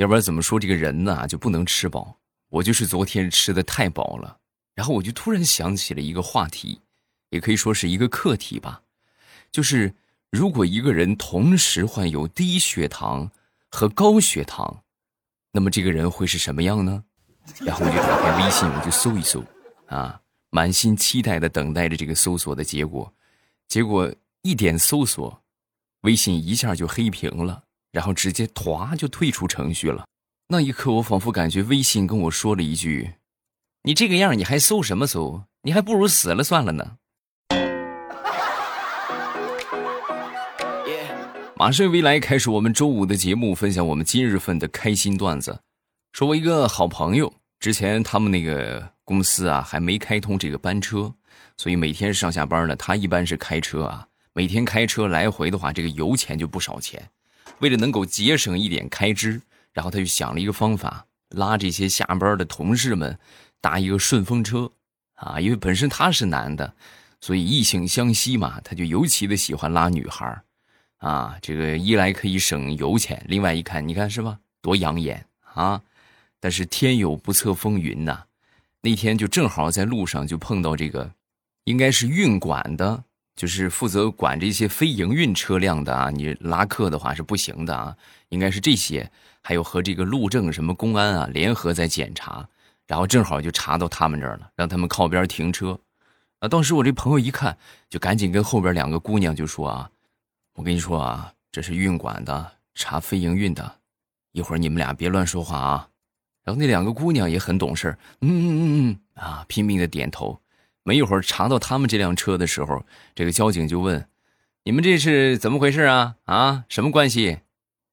要不然怎么说这个人呢就不能吃饱？我就是昨天吃的太饱了，然后我就突然想起了一个话题，也可以说是一个课题吧，就是如果一个人同时患有低血糖和高血糖，那么这个人会是什么样呢？然后我就打开微信，我就搜一搜，啊，满心期待的等待着这个搜索的结果，结果一点搜索，微信一下就黑屏了。然后直接唰就退出程序了。那一刻，我仿佛感觉微信跟我说了一句：“你这个样，你还搜什么搜？你还不如死了算了呢。”马上未来开始我们周五的节目，分享我们今日份的开心段子。说我一个好朋友，之前他们那个公司啊还没开通这个班车，所以每天上下班呢，他一般是开车啊。每天开车来回的话，这个油钱就不少钱。为了能够节省一点开支，然后他就想了一个方法，拉这些下班的同事们搭一个顺风车，啊，因为本身他是男的，所以异性相吸嘛，他就尤其的喜欢拉女孩啊，这个一来可以省油钱，另外一看，你看是吧，多养眼啊！但是天有不测风云呐，那天就正好在路上就碰到这个，应该是运管的。就是负责管这些非营运车辆的啊，你拉客的话是不行的啊，应该是这些，还有和这个路政什么公安啊联合在检查，然后正好就查到他们这儿了，让他们靠边停车。啊，当时我这朋友一看，就赶紧跟后边两个姑娘就说啊，我跟你说啊，这是运管的查非营运的，一会儿你们俩别乱说话啊。然后那两个姑娘也很懂事嗯嗯嗯嗯啊，拼命的点头。没一会儿，查到他们这辆车的时候，这个交警就问：“你们这是怎么回事啊？啊，什么关系？”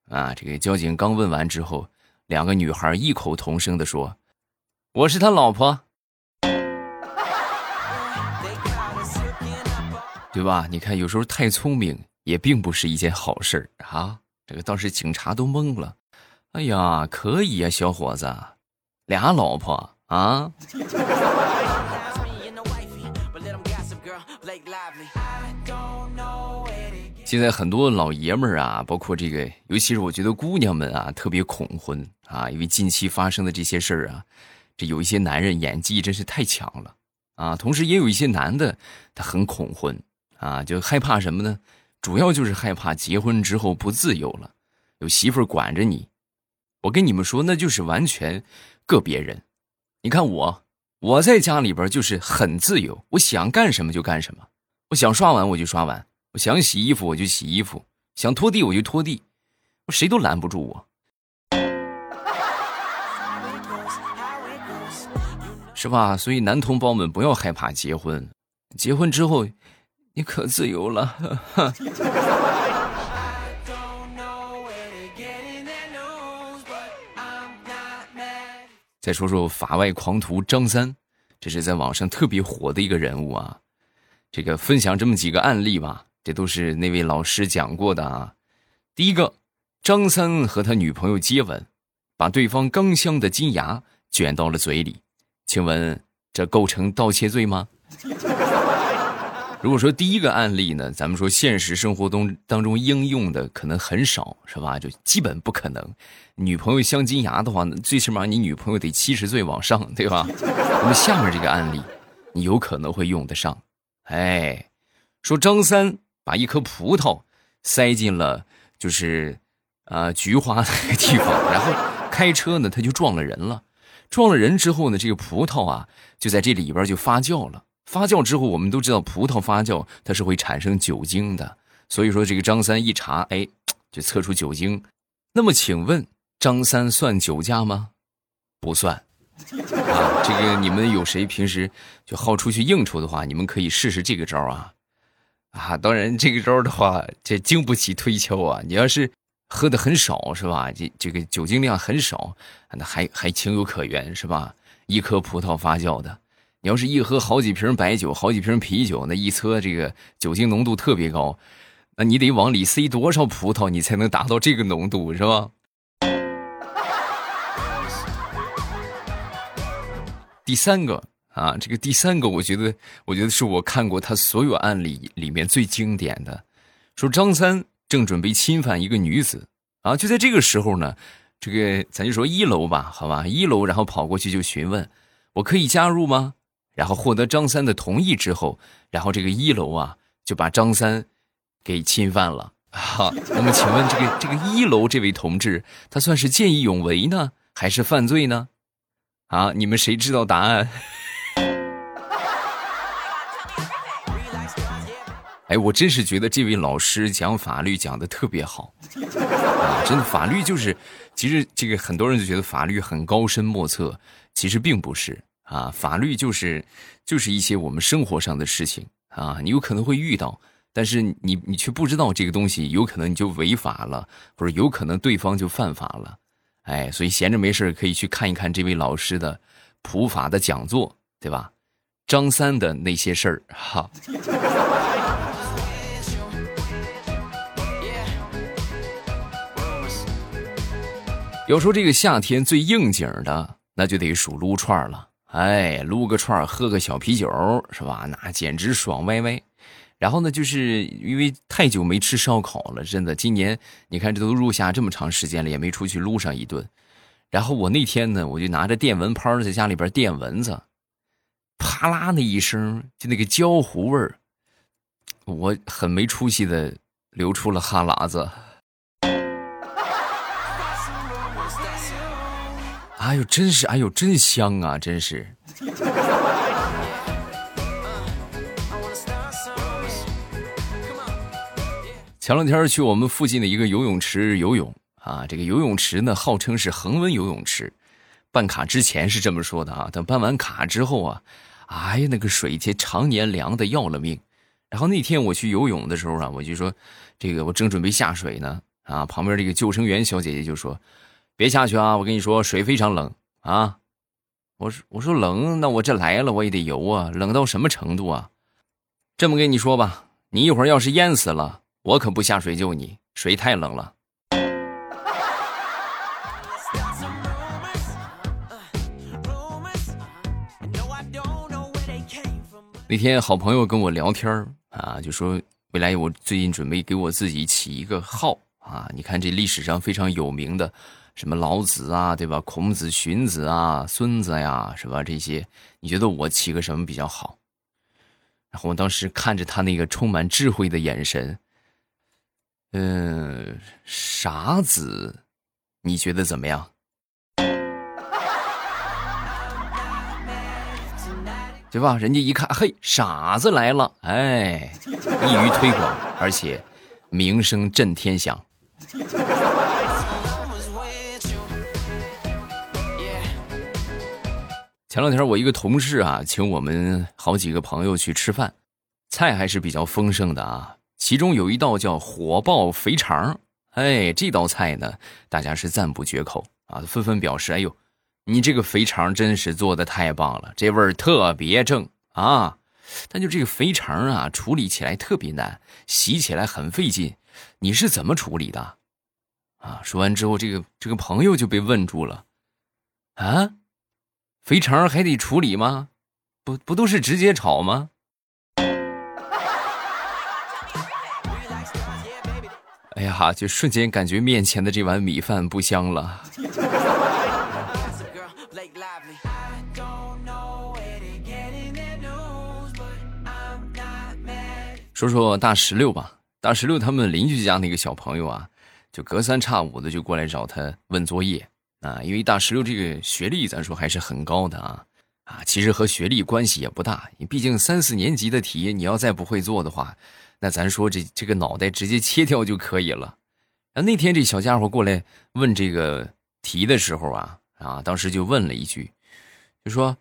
啊，这个交警刚问完之后，两个女孩异口同声的说：“我是他老婆，对吧？你看，有时候太聪明也并不是一件好事啊。”这个当时警察都懵了：“哎呀，可以呀，小伙子，俩老婆啊？”现在很多老爷们儿啊，包括这个，尤其是我觉得姑娘们啊，特别恐婚啊，因为近期发生的这些事儿啊，这有一些男人演技真是太强了啊，同时也有一些男的他很恐婚啊，就害怕什么呢？主要就是害怕结婚之后不自由了，有媳妇儿管着你。我跟你们说，那就是完全个别人。你看我，我在家里边就是很自由，我想干什么就干什么，我想刷碗我就刷碗。我想洗衣服我就洗衣服，想拖地我就拖地，谁都拦不住我，是吧？所以男同胞们不要害怕结婚，结婚之后你可自由了。再说说法外狂徒张三，这是在网上特别火的一个人物啊。这个分享这么几个案例吧。这都是那位老师讲过的啊。第一个，张三和他女朋友接吻，把对方刚镶的金牙卷到了嘴里，请问这构成盗窃罪吗？如果说第一个案例呢，咱们说现实生活中当中应用的可能很少，是吧？就基本不可能。女朋友镶金牙的话，最起码你女朋友得七十岁往上，对吧？那么下面这个案例，你有可能会用得上。哎，说张三。把一颗葡萄塞进了，就是，呃，菊花那个地方，然后开车呢，他就撞了人了。撞了人之后呢，这个葡萄啊，就在这里边就发酵了。发酵之后，我们都知道葡萄发酵它是会产生酒精的。所以说，这个张三一查，哎，就测出酒精。那么，请问张三算酒驾吗？不算。啊，这个你们有谁平时就好出去应酬的话，你们可以试试这个招啊。啊，当然，这个招的话，这经不起推敲啊。你要是喝的很少，是吧？这这个酒精量很少，那还还情有可原，是吧？一颗葡萄发酵的，你要是一喝好几瓶白酒，好几瓶啤酒，那一测这个酒精浓度特别高，那你得往里塞多少葡萄，你才能达到这个浓度，是吧？第三个。啊，这个第三个，我觉得，我觉得是我看过他所有案例里面最经典的。说张三正准备侵犯一个女子，啊，就在这个时候呢，这个咱就说一楼吧，好吧，一楼，然后跑过去就询问，我可以加入吗？然后获得张三的同意之后，然后这个一楼啊就把张三给侵犯了。好，那么请问这个这个一楼这位同志，他算是见义勇为呢，还是犯罪呢？啊，你们谁知道答案？哎，我真是觉得这位老师讲法律讲的特别好啊！真的，法律就是，其实这个很多人就觉得法律很高深莫测，其实并不是啊。法律就是，就是一些我们生活上的事情啊，你有可能会遇到，但是你你却不知道这个东西，有可能你就违法了，或者有可能对方就犯法了。哎，所以闲着没事可以去看一看这位老师的普法的讲座，对吧？张三的那些事儿，哈。要说这个夏天最应景的，那就得数撸串了。哎，撸个串喝个小啤酒，是吧？那简直爽歪歪。然后呢，就是因为太久没吃烧烤了，真的，今年你看这都入夏这么长时间了，也没出去撸上一顿。然后我那天呢，我就拿着电蚊拍在家里边电蚊子，啪啦那一声，就那个焦糊味儿，我很没出息的流出了哈喇子。哎呦，真是，哎呦，真香啊，真是。前两天去我们附近的一个游泳池游泳啊，这个游泳池呢号称是恒温游泳池，办卡之前是这么说的啊，等办完卡之后啊，哎呀，那个水却常年凉的要了命。然后那天我去游泳的时候啊，我就说，这个我正准备下水呢，啊，旁边这个救生员小姐姐就说。别下去啊！我跟你说，水非常冷啊！我说我说冷，那我这来了我也得游啊！冷到什么程度啊？这么跟你说吧，你一会儿要是淹死了，我可不下水救你，水太冷了。那天好朋友跟我聊天啊，就说未来我最近准备给我自己起一个号啊，你看这历史上非常有名的。什么老子啊，对吧？孔子、荀子啊，孙子呀，是吧？这些，你觉得我起个什么比较好？然后我当时看着他那个充满智慧的眼神，嗯，傻子，你觉得怎么样？对吧？人家一看，嘿，傻子来了，哎，易于推广，而且名声震天响。前两天我一个同事啊，请我们好几个朋友去吃饭，菜还是比较丰盛的啊。其中有一道叫火爆肥肠，哎，这道菜呢，大家是赞不绝口啊，纷纷表示：“哎呦，你这个肥肠真是做的太棒了，这味儿特别正啊！”但就这个肥肠啊，处理起来特别难，洗起来很费劲，你是怎么处理的？啊，说完之后，这个这个朋友就被问住了，啊？肥肠还得处理吗？不不都是直接炒吗？哎呀，就瞬间感觉面前的这碗米饭不香了。说说大石榴吧，大石榴他们邻居家那个小朋友啊，就隔三差五的就过来找他问作业。啊，因为大石榴这个学历，咱说还是很高的啊，啊，其实和学历关系也不大。你毕竟三四年级的题，你要再不会做的话，那咱说这这个脑袋直接切掉就可以了。啊，那天这小家伙过来问这个题的时候啊，啊，当时就问了一句，就说：“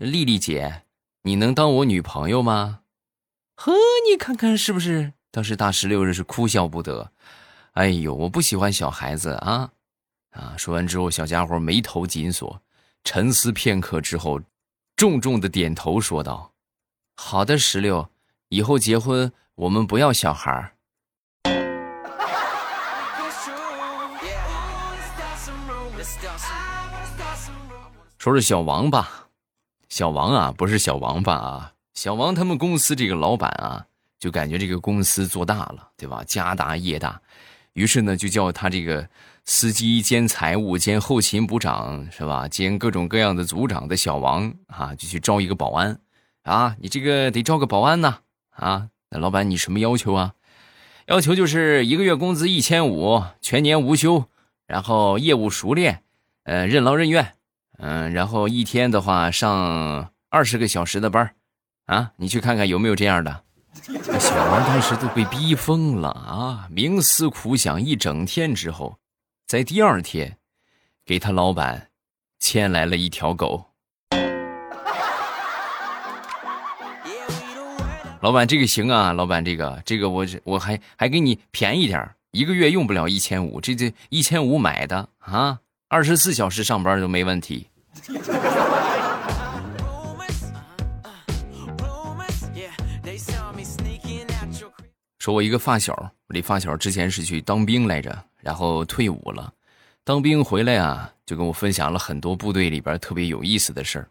丽丽姐，你能当我女朋友吗？”呵，你看看是不是？当时大石榴是哭笑不得。哎呦，我不喜欢小孩子啊。啊！说完之后，小家伙眉头紧锁，沉思片刻之后，重重的点头说道：“好的，石榴，以后结婚我们不要小孩儿。”说是小王吧，小王啊，不是小王八啊，小王他们公司这个老板啊，就感觉这个公司做大了，对吧？家大业大，于是呢，就叫他这个。司机兼财务兼后勤部长是吧？兼各种各样的组长的小王啊，就去招一个保安啊！你这个得招个保安呐啊！那老板你什么要求啊？要求就是一个月工资一千五，全年无休，然后业务熟练，呃，任劳任怨，嗯，然后一天的话上二十个小时的班啊，你去看看有没有这样的。小王当时都被逼疯了啊！冥思苦想一整天之后。在第二天，给他老板牵来了一条狗。老板，这个行啊！老板，这个这个我我还还给你便宜点一个月用不了一千五，这这一千五买的啊，二十四小时上班都没问题。说，我一个发小，我这发小之前是去当兵来着。然后退伍了，当兵回来啊，就跟我分享了很多部队里边特别有意思的事儿。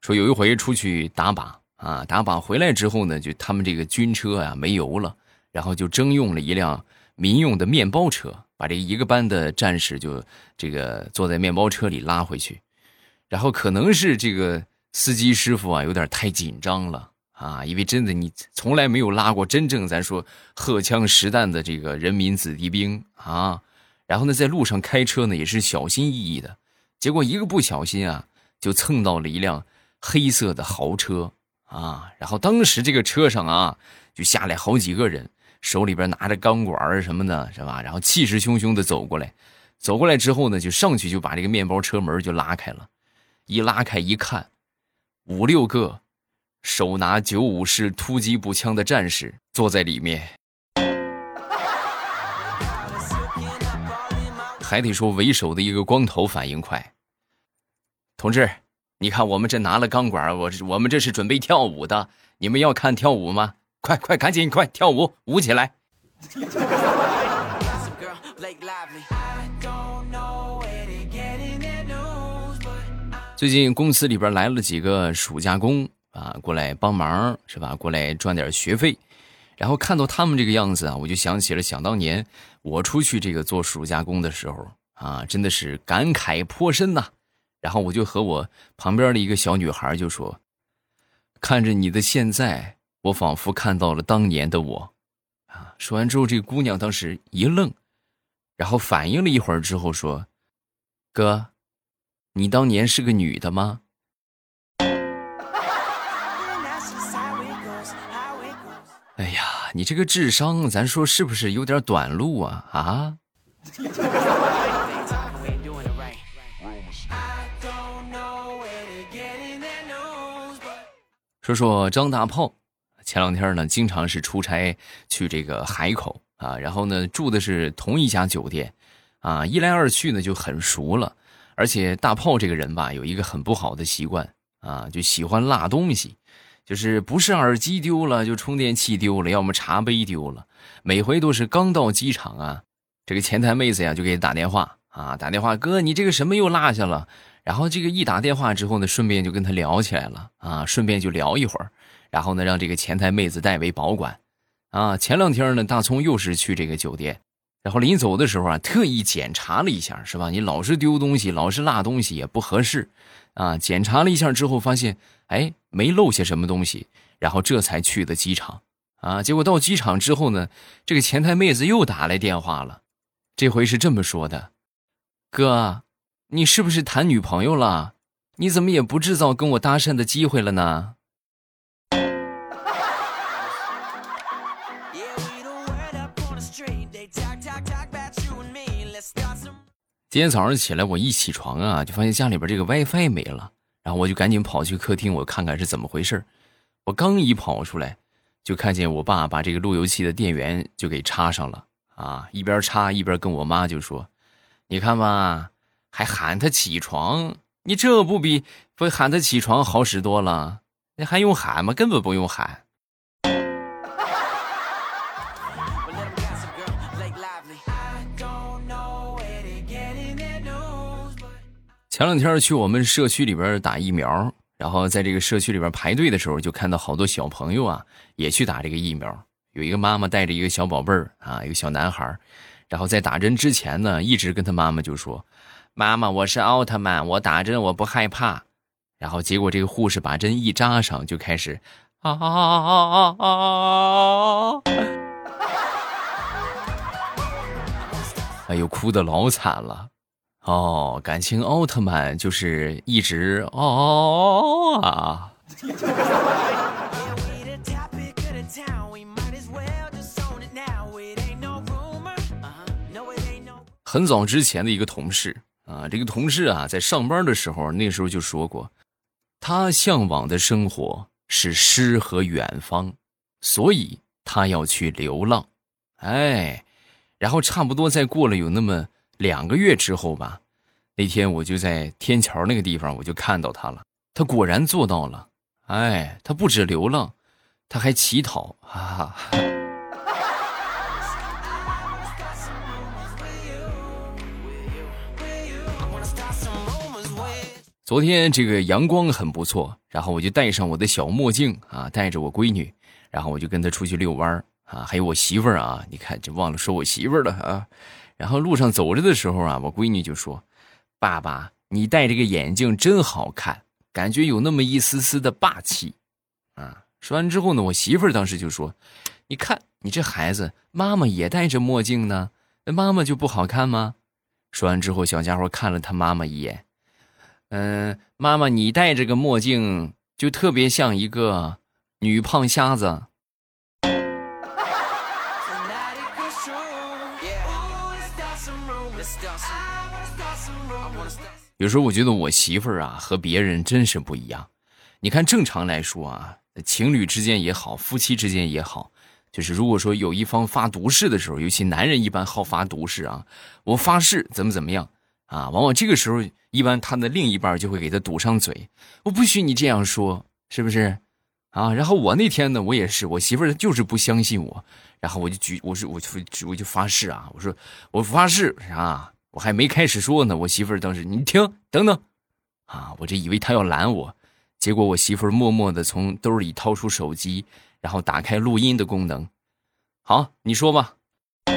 说有一回出去打靶啊，打靶回来之后呢，就他们这个军车啊没油了，然后就征用了一辆民用的面包车，把这一个班的战士就这个坐在面包车里拉回去。然后可能是这个司机师傅啊有点太紧张了啊，因为真的你从来没有拉过真正咱说荷枪实弹的这个人民子弟兵。啊，然后呢，在路上开车呢也是小心翼翼的，结果一个不小心啊，就蹭到了一辆黑色的豪车啊。然后当时这个车上啊，就下来好几个人，手里边拿着钢管什么的，是吧？然后气势汹汹的走过来，走过来之后呢，就上去就把这个面包车门就拉开了，一拉开一看，五六个手拿九五式突击步枪的战士坐在里面。还得说为首的一个光头反应快。同志，你看我们这拿了钢管，我我们这是准备跳舞的，你们要看跳舞吗？快快赶紧快跳舞，舞起来！最近公司里边来了几个暑假工啊，过来帮忙是吧？过来赚点学费。然后看到他们这个样子啊，我就想起了想当年我出去这个做暑假工的时候啊，真的是感慨颇深呐。然后我就和我旁边的一个小女孩就说：“看着你的现在，我仿佛看到了当年的我。”啊，说完之后，这姑娘当时一愣，然后反应了一会儿之后说：“哥，你当年是个女的吗？”哎呀，你这个智商，咱说是不是有点短路啊？啊！说说张大炮，前两天呢，经常是出差去这个海口啊，然后呢住的是同一家酒店，啊，一来二去呢就很熟了。而且大炮这个人吧，有一个很不好的习惯啊，就喜欢落东西。就是不是耳机丢了，就充电器丢了，要么茶杯丢了。每回都是刚到机场啊，这个前台妹子呀就给他打电话啊，打电话哥，你这个什么又落下了？然后这个一打电话之后呢，顺便就跟他聊起来了啊，顺便就聊一会儿，然后呢让这个前台妹子代为保管。啊，前两天呢，大葱又是去这个酒店，然后临走的时候啊，特意检查了一下，是吧？你老是丢东西，老是落东西也不合适。啊，检查了一下之后，发现哎没漏下什么东西，然后这才去的机场。啊，结果到机场之后呢，这个前台妹子又打来电话了，这回是这么说的：“哥，你是不是谈女朋友了？你怎么也不制造跟我搭讪的机会了呢？”今天早上起来，我一起床啊，就发现家里边这个 WiFi 没了，然后我就赶紧跑去客厅，我看看是怎么回事我刚一跑出来，就看见我爸把这个路由器的电源就给插上了啊，一边插一边跟我妈就说：“你看吧，还喊他起床，你这不比不喊他起床好使多了？那还用喊吗？根本不用喊。”前两天去我们社区里边打疫苗，然后在这个社区里边排队的时候，就看到好多小朋友啊，也去打这个疫苗。有一个妈妈带着一个小宝贝儿啊，一个小男孩，然后在打针之前呢，一直跟他妈妈就说：“妈妈，我是奥特曼，我打针我不害怕。”然后结果这个护士把针一扎上，就开始啊啊啊啊啊！哎呦，哭的老惨了。哦，感情奥特曼就是一直哦哦哦啊。很早之前的一个同事啊，这个同事啊，在上班的时候，那时候就说过，他向往的生活是诗和远方，所以他要去流浪。哎，然后差不多再过了有那么两个月之后吧，那天我就在天桥那个地方，我就看到他了，他果然做到了。哎，他不止流浪，他还乞讨哈哈。昨天这个阳光很不错，然后我就戴上我的小墨镜啊，带着我闺女，然后我就跟她出去遛弯啊，还有我媳妇儿啊，你看就忘了说我媳妇儿了啊。然后路上走着的时候啊，我闺女就说：“爸爸，你戴这个眼镜真好看，感觉有那么一丝丝的霸气。”啊，说完之后呢，我媳妇儿当时就说：“你看你这孩子，妈妈也戴着墨镜呢，那妈妈就不好看吗？”说完之后，小家伙看了他妈妈一眼。嗯，妈妈，你戴这个墨镜就特别像一个女胖瞎子。有时候我觉得我媳妇儿啊和别人真是不一样。你看，正常来说啊，情侣之间也好，夫妻之间也好，就是如果说有一方发毒誓的时候，尤其男人一般好发毒誓啊，我发誓怎么怎么样。啊，往往这个时候，一般他的另一半就会给他堵上嘴，我不许你这样说，是不是？啊，然后我那天呢，我也是，我媳妇儿就是不相信我，然后我就举，我说我就我就发誓啊，我说我发誓啊，我还没开始说呢，我媳妇儿当时你听，等等，啊，我这以为他要拦我，结果我媳妇儿默默的从兜里掏出手机，然后打开录音的功能，好，你说吧。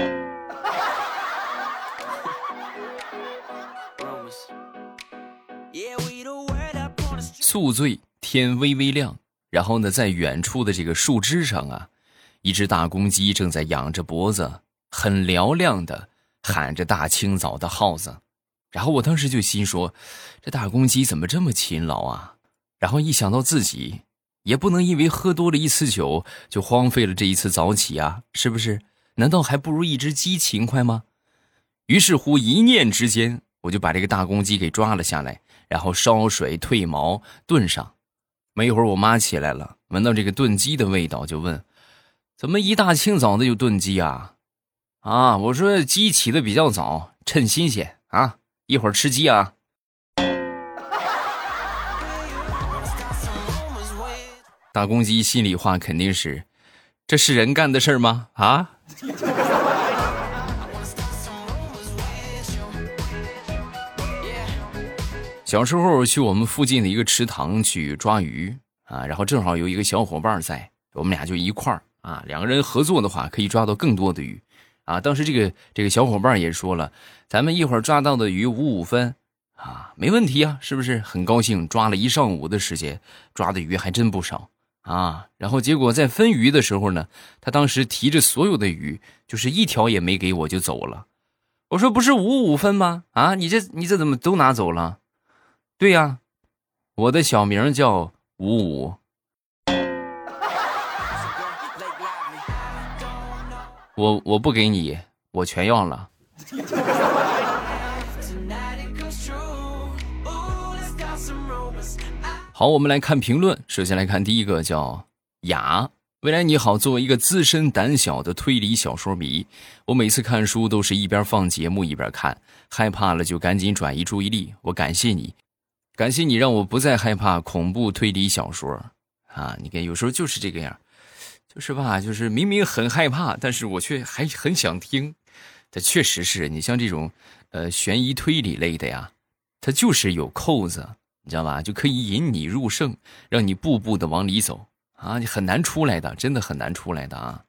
宿醉，天微微亮，然后呢，在远处的这个树枝上啊，一只大公鸡正在仰着脖子，很嘹亮的喊着大清早的号子。然后我当时就心说，这大公鸡怎么这么勤劳啊？然后一想到自己，也不能因为喝多了一次酒就荒废了这一次早起啊，是不是？难道还不如一只鸡勤快吗？于是乎，一念之间，我就把这个大公鸡给抓了下来。然后烧水褪毛炖上，没一会儿我妈起来了，闻到这个炖鸡的味道，就问：“怎么一大清早的就炖鸡啊？”啊，我说鸡起的比较早，趁新鲜啊，一会儿吃鸡啊。大公鸡心里话肯定是：这是人干的事儿吗？啊？小时候去我们附近的一个池塘去抓鱼啊，然后正好有一个小伙伴在，我们俩就一块儿啊，两个人合作的话可以抓到更多的鱼啊。当时这个这个小伙伴也说了，咱们一会儿抓到的鱼五五分啊，没问题啊，是不是？很高兴，抓了一上午的时间，抓的鱼还真不少啊。然后结果在分鱼的时候呢，他当时提着所有的鱼，就是一条也没给我就走了。我说不是五五分吗？啊，你这你这怎么都拿走了？对呀，我的小名叫五五。我我不给你，我全要了。好，我们来看评论。首先来看第一个，叫雅。未来你好，作为一个资深胆小的推理小说迷，我每次看书都是一边放节目一边看，害怕了就赶紧转移注意力。我感谢你。感谢你让我不再害怕恐怖推理小说，啊，你看有时候就是这个样，是吧，就是明明很害怕，但是我却还很想听。这确实是你像这种，呃，悬疑推理类的呀，它就是有扣子，你知道吧？就可以引你入胜，让你步步的往里走啊，你很难出来的，真的很难出来的啊。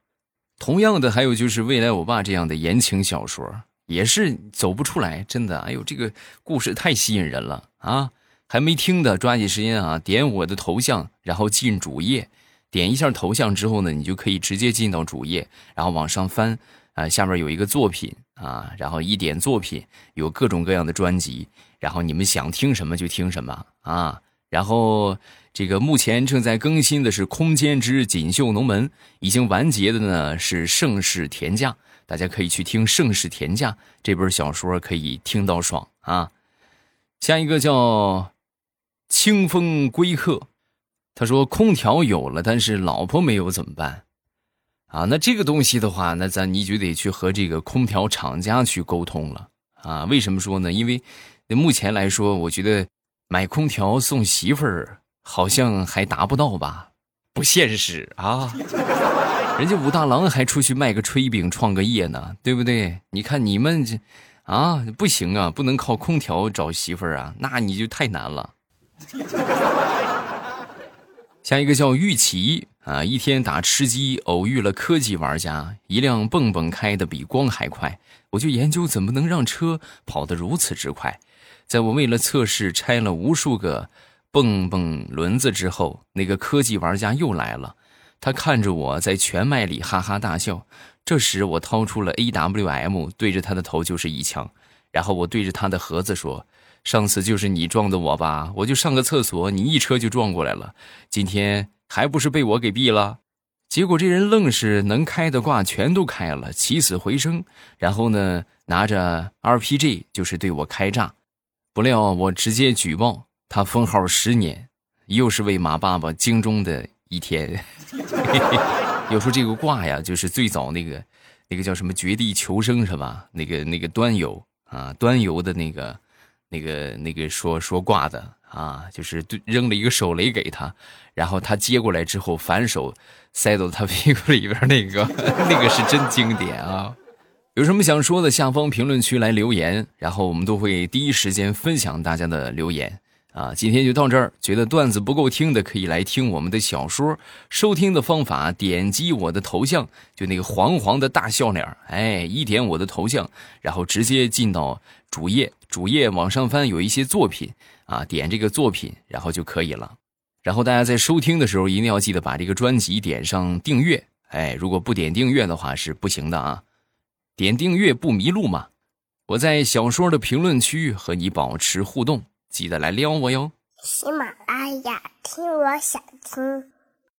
同样的，还有就是未来我爸这样的言情小说，也是走不出来，真的。哎呦，这个故事太吸引人了啊！还没听的，抓紧时间啊，点我的头像，然后进主页，点一下头像之后呢，你就可以直接进到主页，然后往上翻，啊，下面有一个作品啊，然后一点作品，有各种各样的专辑，然后你们想听什么就听什么啊，然后。这个目前正在更新的是《空间之锦绣龙门》，已经完结的呢是《盛世田价》，大家可以去听《盛世田价》这本小说，可以听到爽啊。下一个叫清风归客，他说空调有了，但是老婆没有怎么办？啊，那这个东西的话，那咱你就得去和这个空调厂家去沟通了啊。为什么说呢？因为目前来说，我觉得买空调送媳妇儿。好像还达不到吧，不现实啊！人家武大郎还出去卖个炊饼创个业呢，对不对？你看你们这，啊，不行啊，不能靠空调找媳妇儿啊，那你就太难了。下一个叫玉琪啊，一天打吃鸡，偶遇了科技玩家，一辆蹦蹦开的比光还快，我就研究怎么能让车跑得如此之快，在我为了测试拆了无数个。蹦蹦轮子之后，那个科技玩家又来了。他看着我在全麦里哈哈大笑。这时，我掏出了 AWM，对着他的头就是一枪。然后我对着他的盒子说：“上次就是你撞的我吧？我就上个厕所，你一车就撞过来了。今天还不是被我给毙了？”结果这人愣是能开的挂全都开了，起死回生。然后呢，拿着 RPG 就是对我开炸。不料我直接举报。他封号十年，又是为马爸爸精忠的一天。要说这个挂呀，就是最早那个，那个叫什么绝地求生是吧？那个那个端游啊，端游的那个，那个那个说说挂的啊，就是扔了一个手雷给他，然后他接过来之后反手塞到他 屁股里边那个，那个是真经典啊！有什么想说的，下方评论区来留言，然后我们都会第一时间分享大家的留言。啊，今天就到这儿。觉得段子不够听的，可以来听我们的小说。收听的方法：点击我的头像，就那个黄黄的大笑脸哎，一点我的头像，然后直接进到主页。主页往上翻，有一些作品啊，点这个作品，然后就可以了。然后大家在收听的时候，一定要记得把这个专辑点上订阅。哎，如果不点订阅的话是不行的啊。点订阅不迷路嘛。我在小说的评论区和你保持互动。记得来撩我哟！喜马拉雅听，我想听。